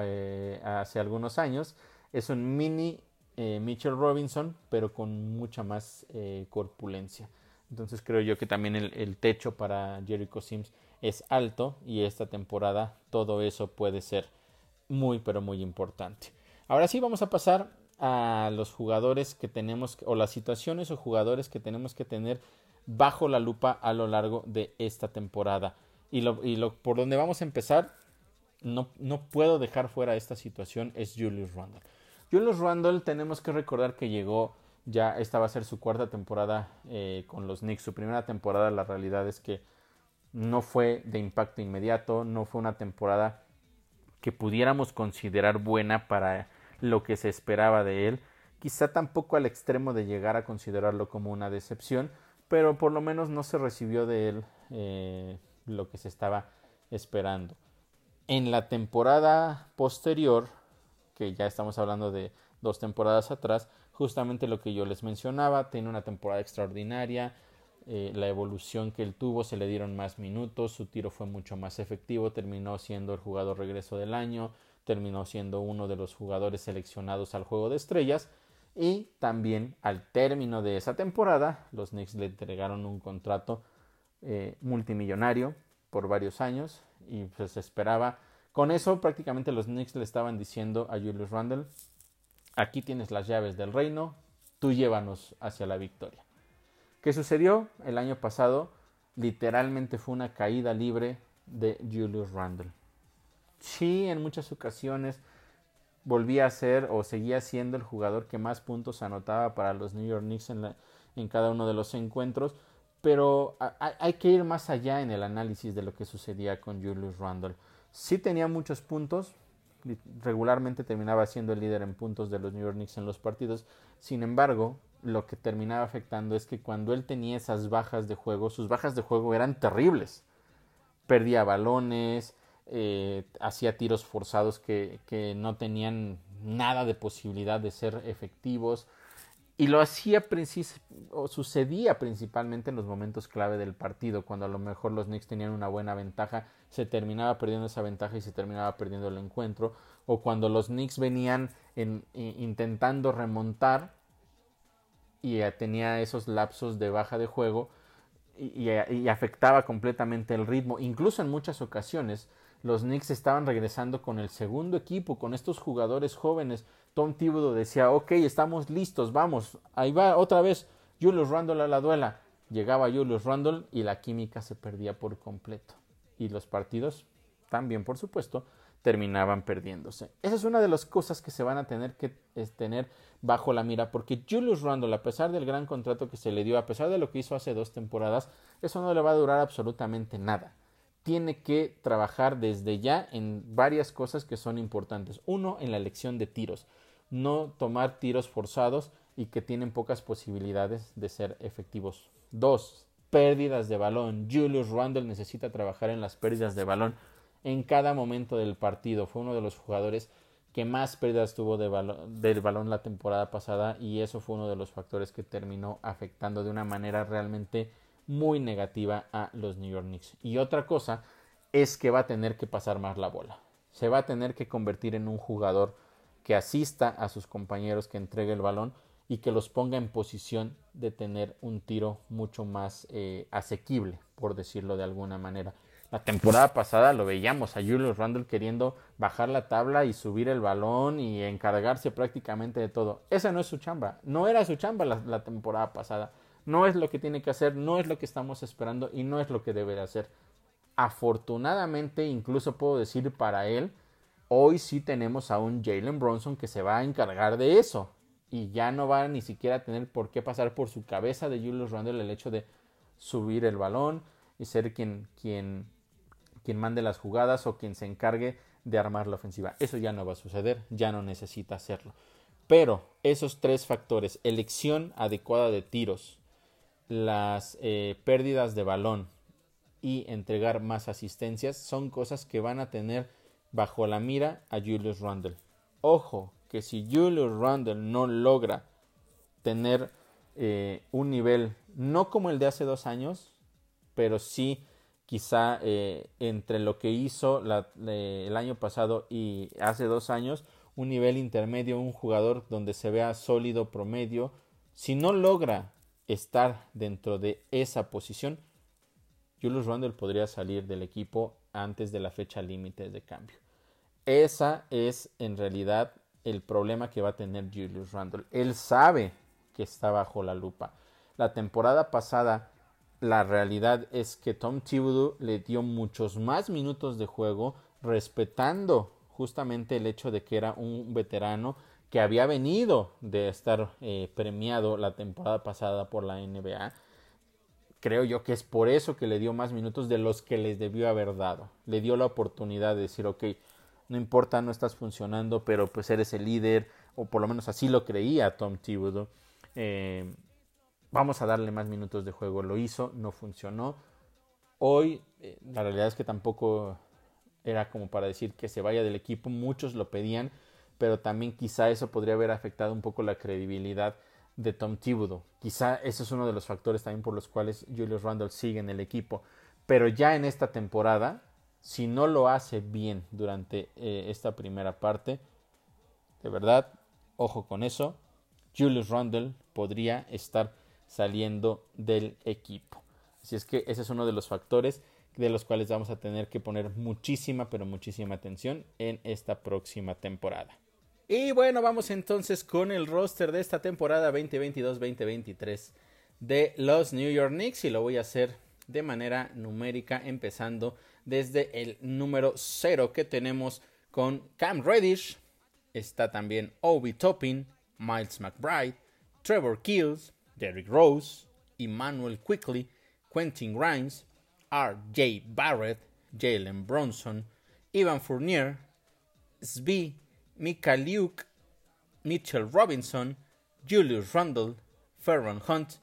Speaker 1: hace algunos años, es un mini Mitchell Robinson, pero con mucha más corpulencia. Entonces creo yo que también el, techo para Jericho Sims es alto y esta temporada todo eso puede ser muy pero muy importante. Ahora sí vamos a pasar a los jugadores que tenemos o las situaciones o jugadores que tenemos que tener bajo la lupa a lo largo de esta temporada. Y lo, y lo por donde vamos a empezar, no, no puedo dejar fuera esta situación, es Julius Randle. Julius Randle tenemos que recordar que llegó ya, esta va a ser su cuarta temporada eh, con los Knicks. Su primera temporada, la realidad es que no fue de impacto inmediato, no fue una temporada que pudiéramos considerar buena para lo que se esperaba de él, quizá tampoco al extremo de llegar a considerarlo como una decepción, pero por lo menos no se recibió de él eh, lo que se estaba esperando. En la temporada posterior, que ya estamos hablando de dos temporadas atrás, justamente lo que yo les mencionaba, tiene una temporada extraordinaria, eh, la evolución que él tuvo, se le dieron más minutos, su tiro fue mucho más efectivo, terminó siendo el jugador regreso del año, terminó siendo uno de los jugadores seleccionados al juego de estrellas y también al término de esa temporada los Knicks le entregaron un contrato eh, multimillonario por varios años y pues esperaba. Con eso prácticamente los Knicks le estaban diciendo a Julius Randle aquí tienes las llaves del reino tú llévanos hacia la victoria ¿Qué sucedió? El año pasado literalmente fue una caída libre de Julius Randle. Sí, en muchas ocasiones volvía a ser o seguía siendo el jugador que más puntos anotaba para los New York Knicks en, cada uno de los encuentros, pero hay que ir más allá en el análisis de lo que sucedía con Julius Randle. Sí tenía muchos puntos, regularmente terminaba siendo el líder en puntos de los New York Knicks en los partidos, sin embargo, lo que terminaba afectando es que cuando él tenía esas bajas de juego, sus bajas de juego eran terribles. Perdía balones, eh, hacía tiros forzados que, que, no tenían nada de posibilidad de ser efectivos. Y lo hacía o sucedía principalmente en los momentos clave del partido, cuando a lo mejor los Knicks tenían una buena ventaja, se terminaba perdiendo esa ventaja y se terminaba perdiendo el encuentro, o cuando los Knicks venían en, intentando remontar y tenía esos lapsos de baja de juego y, afectaba completamente el ritmo. Incluso en muchas ocasiones los Knicks estaban regresando con el segundo equipo, con estos jugadores jóvenes. Tom Thibodeau decía, ok, estamos listos, vamos, ahí va otra vez Julius Randle a la duela. Llegaba Julius Randle y la química se perdía por completo. Y los partidos también, por supuesto, terminaban perdiéndose. Esa es una de las cosas que se van a tener que tener bajo la mira, porque Julius Randle, a pesar del gran contrato que se le dio, a pesar de lo que hizo hace dos temporadas, eso no le va a durar absolutamente nada. Tiene que trabajar desde ya en varias cosas que son importantes. Uno, en la elección de tiros. No tomar tiros forzados y que tienen pocas posibilidades de ser efectivos. Dos, pérdidas de balón. Julius Randle necesita trabajar en las pérdidas de balón en cada momento del partido. Fue uno de los jugadores que más pérdidas tuvo de del balón la temporada pasada y eso fue uno de los factores que terminó afectando de una manera realmente muy negativa a los New York Knicks. Y otra cosa es que va a tener que pasar más la bola. Se va a tener que convertir en un jugador que asista a sus compañeros, que entregue el balón y que los ponga en posición de tener un tiro mucho más eh, asequible, por decirlo de alguna manera. La temporada pasada lo veíamos a Julius Randle queriendo bajar la tabla y subir el balón y encargarse prácticamente de todo. Esa no es su chamba. No era su chamba la, temporada pasada. No es lo que tiene que hacer, no es lo que estamos esperando y no es lo que debe de hacer. Afortunadamente, incluso puedo decir para él, hoy sí tenemos a un Jalen Bronson que se va a encargar de eso. Y ya no va ni siquiera a tener por qué pasar por su cabeza de Julius Randle el hecho de subir el balón y ser quien, quien quien mande las jugadas o quien se encargue de armar la ofensiva. Eso ya no va a suceder, ya no necesita hacerlo. Pero esos tres factores, elección adecuada de tiros, las eh, pérdidas de balón y entregar más asistencias, son cosas que van a tener bajo la mira a Julius Randle. Ojo, que si Julius Randle no logra tener eh, un nivel no como el de hace dos años, pero sí quizá eh, entre lo que hizo el año pasado y hace dos años, un nivel intermedio, un jugador donde se vea sólido promedio, si no logra estar dentro de esa posición, Julius Randle podría salir del equipo antes de la fecha límite de cambio. Esa es en realidad el problema que va a tener Julius Randle. Él sabe que está bajo la lupa. La temporada pasada, la realidad es que Tom Thibodeau le dio muchos más minutos de juego, respetando justamente el hecho de que era un veterano que había venido de estar eh, premiado la temporada pasada por la NBA. Creo yo que es por eso que le dio más minutos de los que les debió haber dado. Le dio la oportunidad de decir, ok, no importa, no estás funcionando, pero pues eres el líder, o por lo menos así lo creía Tom Thibodeau. Eh, vamos a darle más minutos de juego. Lo hizo, no funcionó. Hoy eh, la realidad es que tampoco era como para decir que se vaya del equipo. Muchos lo pedían, pero también quizá eso podría haber afectado un poco la credibilidad de Tom Thibodeau. Quizá ese es uno de los factores también por los cuales Julius Randle sigue en el equipo. Pero ya en esta temporada, si no lo hace bien durante eh, esta primera parte, de verdad, ojo con eso, Julius Randle podría estar saliendo del equipo. Así es que ese es uno de los factores de los cuales vamos a tener que poner muchísima, pero muchísima atención en esta próxima temporada. Y bueno, vamos entonces con el roster de esta temporada 2022-2023 de los New York Knicks y lo voy a hacer de manera numérica empezando desde el número 0 que tenemos con Cam Reddish, está también Obi Toppin, Miles McBride, Trevor Keels, Derrick Rose, Emmanuel Quickly, Quentin Grimes, R.J. Barrett, Jalen Bronson, Ivan Fournier, Svi, Luke, Mitchell Robinson, Julius Randle, Ferron Hunt,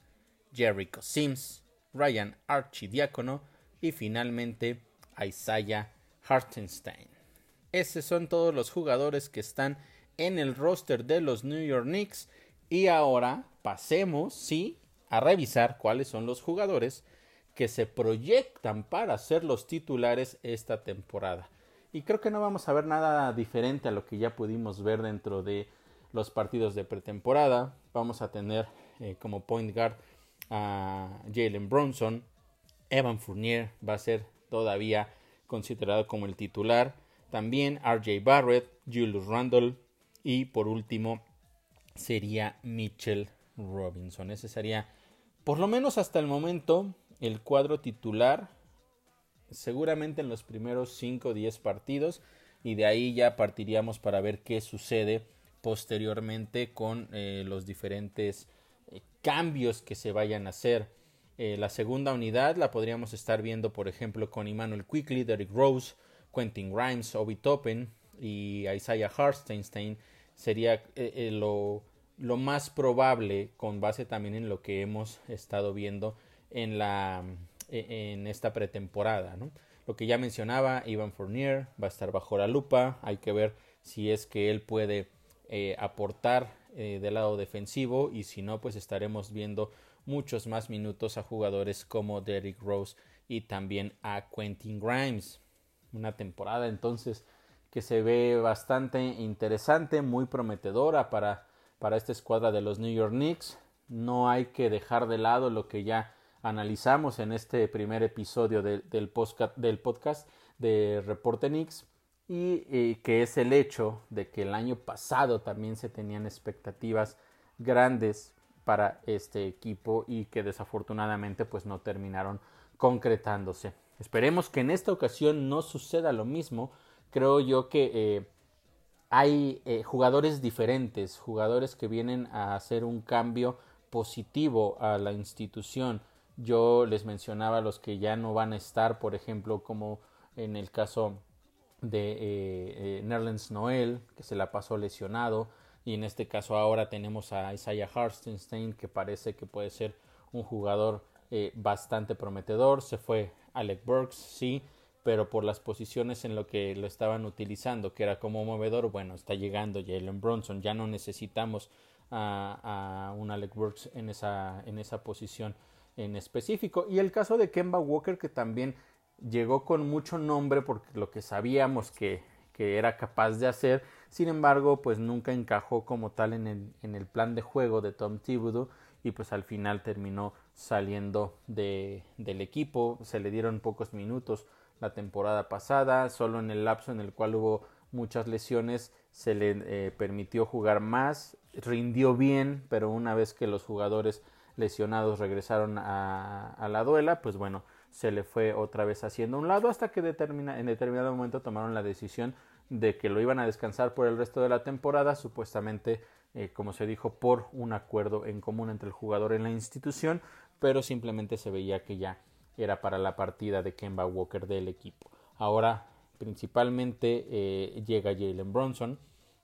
Speaker 1: Jericho Sims, Ryan Archidiácono y finalmente Isaiah Hartenstein. Esos son todos los jugadores que están en el roster de los New York Knicks y ahora pasemos, sí, a revisar cuáles son los jugadores que se proyectan para ser los titulares esta temporada. Y creo que no vamos a ver nada diferente a lo que ya pudimos ver dentro de los partidos de pretemporada. Vamos a tener eh, como point guard a Jalen Bronson. Evan Fournier va a ser todavía considerado como el titular. También RJ Barrett, Julius Randle y por último sería Mitchell Robinson. Ese sería, por lo menos hasta el momento, el cuadro titular. Seguramente en los primeros 5 o 10 partidos. Y de ahí ya partiríamos para ver qué sucede posteriormente con eh, los diferentes eh, cambios que se vayan a hacer. Eh, la segunda unidad la podríamos estar viendo, por ejemplo, con Emmanuel Quickly, Derrick Rose, Quentin Grimes, Obi Toppen y Isaiah Hartenstein sería eh, eh, lo, lo, más probable con base también en lo que hemos estado viendo en, la, en esta pretemporada. ¿no? Lo que ya mencionaba, Ivan Fournier va a estar bajo la lupa, hay que ver si es que él puede aportar del lado defensivo y si no, pues estaremos viendo muchos más minutos a jugadores como Derrick Rose y también a Quentin Grimes. Una temporada entonces que se ve bastante interesante, muy prometedora para, para esta escuadra de los New York Knicks. No hay que dejar de lado lo que ya analizamos en este primer episodio del, podcast, del podcast de Reporte Knicks y que es el hecho de que el año pasado también se tenían expectativas grandes para este equipo y que desafortunadamente pues no terminaron concretándose. Esperemos que en esta ocasión no suceda lo mismo creo yo que eh, hay eh, jugadores diferentes, jugadores que vienen a hacer un cambio positivo a la institución. Yo les mencionaba los que ya no van a estar, por ejemplo, como en el caso de eh, Nerlens Noel, que se la pasó lesionado, y en este caso ahora tenemos a Isaiah Hartenstein, que parece que puede ser un jugador bastante prometedor. Se fue Alec Burks, sí, pero por las posiciones en lo que lo estaban utilizando, que era como movedor, bueno, está llegando Jalen Bronson, ya no necesitamos a, un Alec Burks en esa, en esa posición en específico. Y el caso de Kemba Walker, que también llegó con mucho nombre porque lo que sabíamos que, que era capaz de hacer, sin embargo, pues nunca encajó como tal en el, en el plan de juego de Tom Thibodeau y pues al final terminó saliendo de, del equipo, se le dieron pocos minutos la temporada pasada, solo en el lapso en el cual hubo muchas lesiones se le eh, permitió jugar más, rindió bien, pero una vez que los jugadores lesionados regresaron a, a la duela, pues bueno, se le fue otra vez haciendo un lado hasta que determina, en determinado momento tomaron la decisión de que lo iban a descansar por el resto de la temporada, supuestamente, eh, como se dijo, por un acuerdo en común entre el jugador y la institución, pero simplemente se veía que ya era para la partida de Kemba Walker del equipo. Ahora, principalmente, eh, llega Jalen Bronson,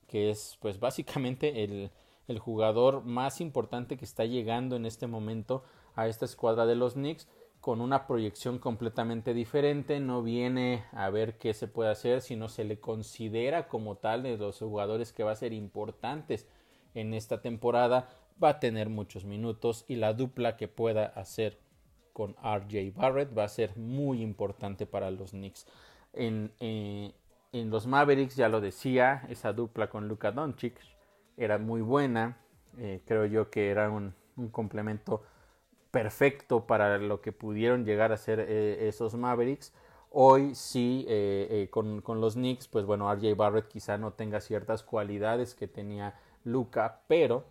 Speaker 1: que es, pues, básicamente el, el jugador más importante que está llegando en este momento a esta escuadra de los Knicks con una proyección completamente diferente, no viene a ver qué se puede hacer, sino se le considera como tal de los jugadores que va a ser importantes en esta temporada, va a tener muchos minutos y la dupla que pueda hacer con RJ Barrett va a ser muy importante para los Knicks. En, eh, en los Mavericks, ya lo decía, esa dupla con Luka Doncic era muy buena, eh, creo yo que era un, un complemento perfecto para lo que pudieron llegar a ser eh, esos Mavericks. Hoy sí, eh, eh, con, con, los Knicks, pues bueno, RJ Barrett quizá no tenga ciertas cualidades que tenía Luca, pero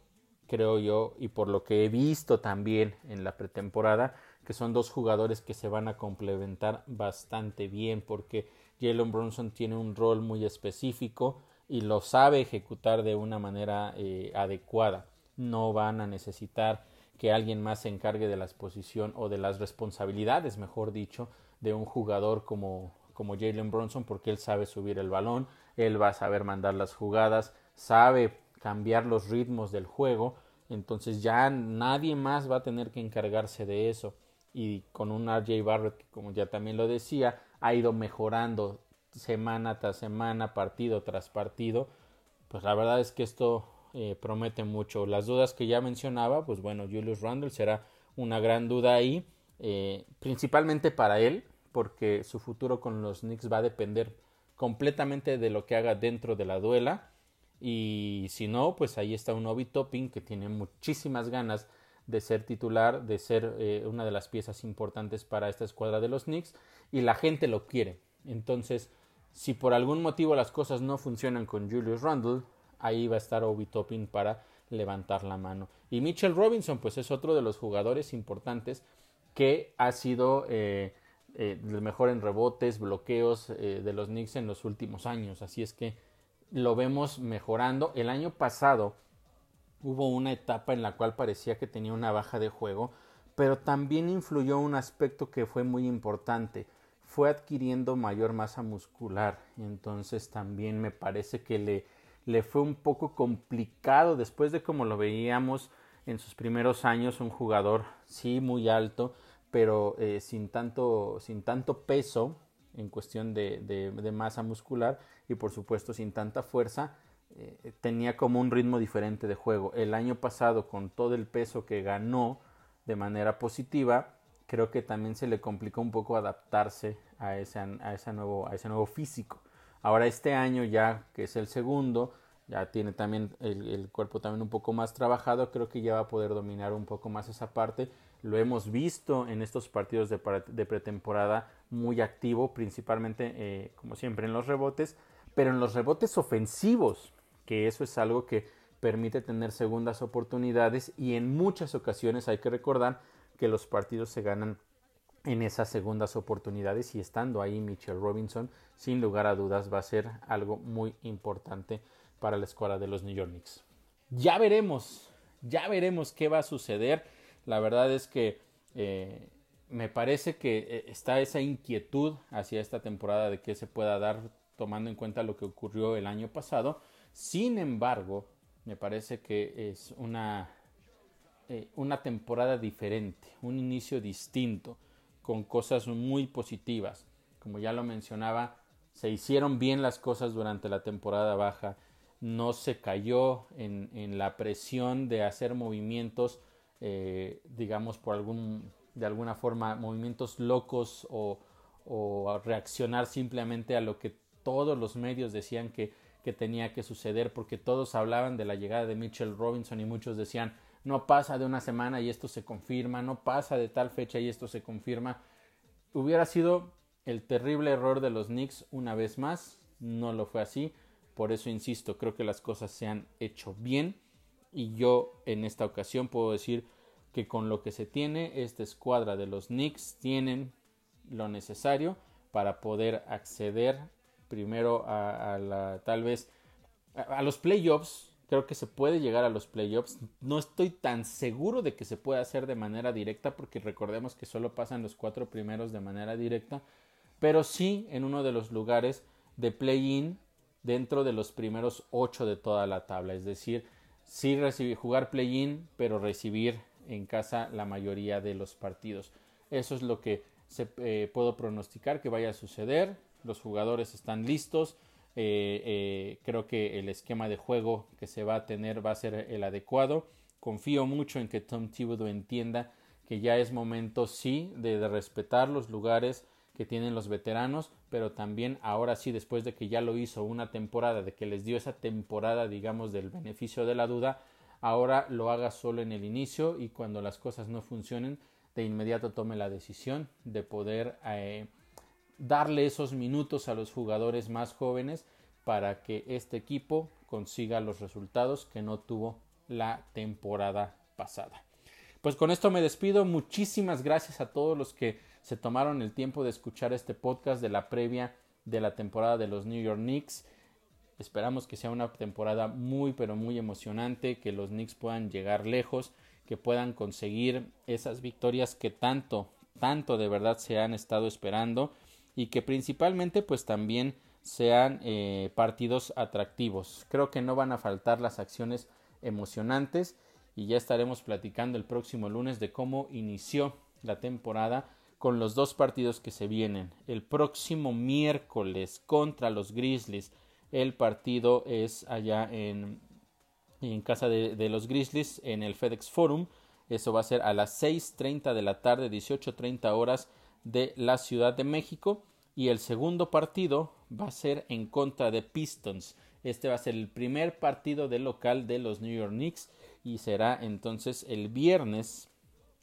Speaker 1: creo yo, y por lo que he visto también en la pretemporada, que son dos jugadores que se van a complementar bastante bien, porque Jalen Bronson tiene un rol muy específico y lo sabe ejecutar de una manera adecuada. No van a necesitar que alguien más se encargue de la exposición o de las responsabilidades, mejor dicho, de un jugador como, como Jalen Bronson, porque él sabe subir el balón, él va a saber mandar las jugadas, sabe cambiar los ritmos del juego, entonces ya nadie más va a tener que encargarse de eso. Y con un RJ Barrett, como ya también lo decía, ha ido mejorando semana tras semana, partido tras partido, pues la verdad es que esto eh, promete mucho. Las dudas que ya mencionaba, pues bueno, Julius Randle será una gran duda ahí, eh, principalmente para él, porque su futuro con los Knicks va a depender completamente de lo que haga dentro de la duela. Y si no, pues ahí está un Obi Topping que tiene muchísimas ganas de ser titular, de ser eh, una de las piezas importantes para esta escuadra de los Knicks y la gente lo quiere. Entonces, si por algún motivo las cosas no funcionan con Julius Randle, ahí va a estar Obi Toppin para levantar la mano. Y Mitchell Robinson, pues es otro de los jugadores importantes que ha sido eh, eh, el mejor en rebotes, bloqueos eh, de los Knicks en los últimos años. Así es que lo vemos mejorando. El año pasado hubo una etapa en la cual parecía que tenía una baja de juego, pero también influyó un aspecto que fue muy importante. Fue adquiriendo mayor masa muscular. Entonces también me parece que le le fue un poco complicado después de como lo veíamos en sus primeros años, un jugador sí muy alto, pero eh, sin, tanto, sin tanto peso en cuestión de, de, masa muscular y por supuesto sin tanta fuerza, eh, tenía como un ritmo diferente de juego. El año pasado, con todo el peso que ganó de manera positiva, creo que también se le complicó un poco adaptarse a ese, a ese, nuevo, a ese nuevo físico. Ahora este año ya que es el segundo, ya tiene también el, cuerpo también un poco más trabajado, creo que ya va a poder dominar un poco más esa parte. Lo hemos visto en estos partidos de, pretemporada muy activo, principalmente eh, como siempre en los rebotes, pero en los rebotes ofensivos, que eso es algo que permite tener segundas oportunidades y en muchas ocasiones hay que recordar que los partidos se ganan en esas segundas oportunidades y estando ahí Mitchell Robinson, sin lugar a dudas va a ser algo muy importante para la escuadra de los New York Knicks. Ya veremos, ya veremos qué va a suceder. La verdad es que eh, me parece que eh, está esa inquietud hacia esta temporada de que se pueda dar tomando en cuenta lo que ocurrió el año pasado. Sin embargo, me parece que es una, eh, una temporada diferente, un inicio distinto con cosas muy positivas, como ya lo mencionaba, se hicieron bien las cosas durante la temporada baja, no se cayó en, en la presión de hacer movimientos, eh, digamos, por algún, de alguna forma, movimientos locos o, o reaccionar simplemente a lo que todos los medios decían que, que tenía que suceder, porque todos hablaban de la llegada de Mitchell Robinson y muchos decían no pasa de una semana y esto se confirma, no pasa de tal fecha y esto se confirma. Hubiera sido el terrible error de los Knicks una vez más, no lo fue así, por eso insisto, creo que las cosas se han hecho bien y yo en esta ocasión puedo decir que con lo que se tiene, esta escuadra de los Knicks tienen lo necesario para poder acceder primero a, la tal vez a los playoffs Creo que se puede llegar a los playoffs. No estoy tan seguro de que se pueda hacer de manera directa porque recordemos que solo pasan los cuatro primeros de manera directa. Pero sí en uno de los lugares de play-in dentro de los primeros ocho de toda la tabla. Es decir, sí recibir, jugar play-in, pero recibir en casa la mayoría de los partidos. Eso es lo que eh, puedo pronosticar que vaya a suceder. Los jugadores están listos. Eh, eh, creo que el esquema de juego que se va a tener va a ser el adecuado. Confío mucho en que Tom Thibodeau entienda que ya es momento, sí, de, respetar los lugares que tienen los veteranos, pero también ahora sí, después de que ya lo hizo una temporada, de que les dio esa temporada, digamos, del beneficio de la duda, ahora lo haga solo en el inicio y cuando las cosas no funcionen, de inmediato tome la decisión de poder eh, darle esos minutos a los jugadores más jóvenes para que este equipo consiga los resultados que no tuvo la temporada pasada. Pues con esto me despido. Muchísimas gracias a todos los que se tomaron el tiempo de escuchar este podcast de la previa de la temporada de los New York Knicks. Esperamos que sea una temporada muy pero muy emocionante, que los Knicks puedan llegar lejos, que puedan conseguir esas victorias que tanto, tanto de verdad se han estado esperando y que principalmente pues también sean eh, partidos atractivos. Creo que no van a faltar las acciones emocionantes y ya estaremos platicando el próximo lunes de cómo inició la temporada con los dos partidos que se vienen. El próximo miércoles contra los Grizzlies. El partido es allá en, en casa de, de los Grizzlies en el FedEx Forum. Eso va a ser a las 6.30 de la tarde, 18.30 horas de la Ciudad de México y el segundo partido va a ser en contra de Pistons. Este va a ser el primer partido de local de los New York Knicks y será entonces el viernes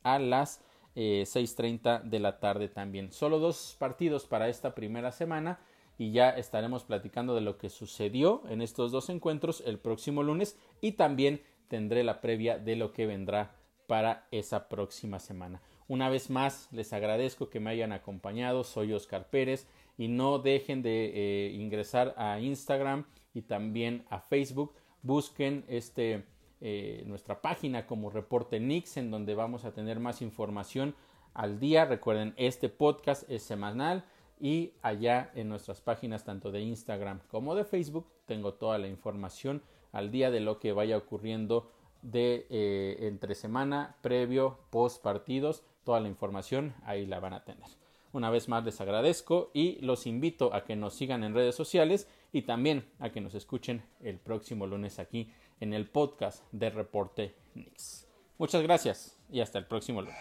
Speaker 1: a las 6.30 eh, de la tarde también. Solo dos partidos para esta primera semana y ya estaremos platicando de lo que sucedió en estos dos encuentros el próximo lunes y también tendré la previa de lo que vendrá para esa próxima semana. Una vez más, les agradezco que me hayan acompañado. Soy Oscar Pérez y no dejen de eh, ingresar a Instagram y también a Facebook. Busquen este, eh, nuestra página como Reporte Nix, en donde vamos a tener más información al día. Recuerden, este podcast es semanal y allá en nuestras páginas tanto de Instagram como de Facebook tengo toda la información al día de lo que vaya ocurriendo de eh, entre semana, previo, post partidos toda la información ahí la van a tener. Una vez más les agradezco y los invito a que nos sigan en redes sociales y también a que nos escuchen el próximo lunes aquí en el podcast de Reporte Nix. Muchas gracias y hasta el próximo lunes.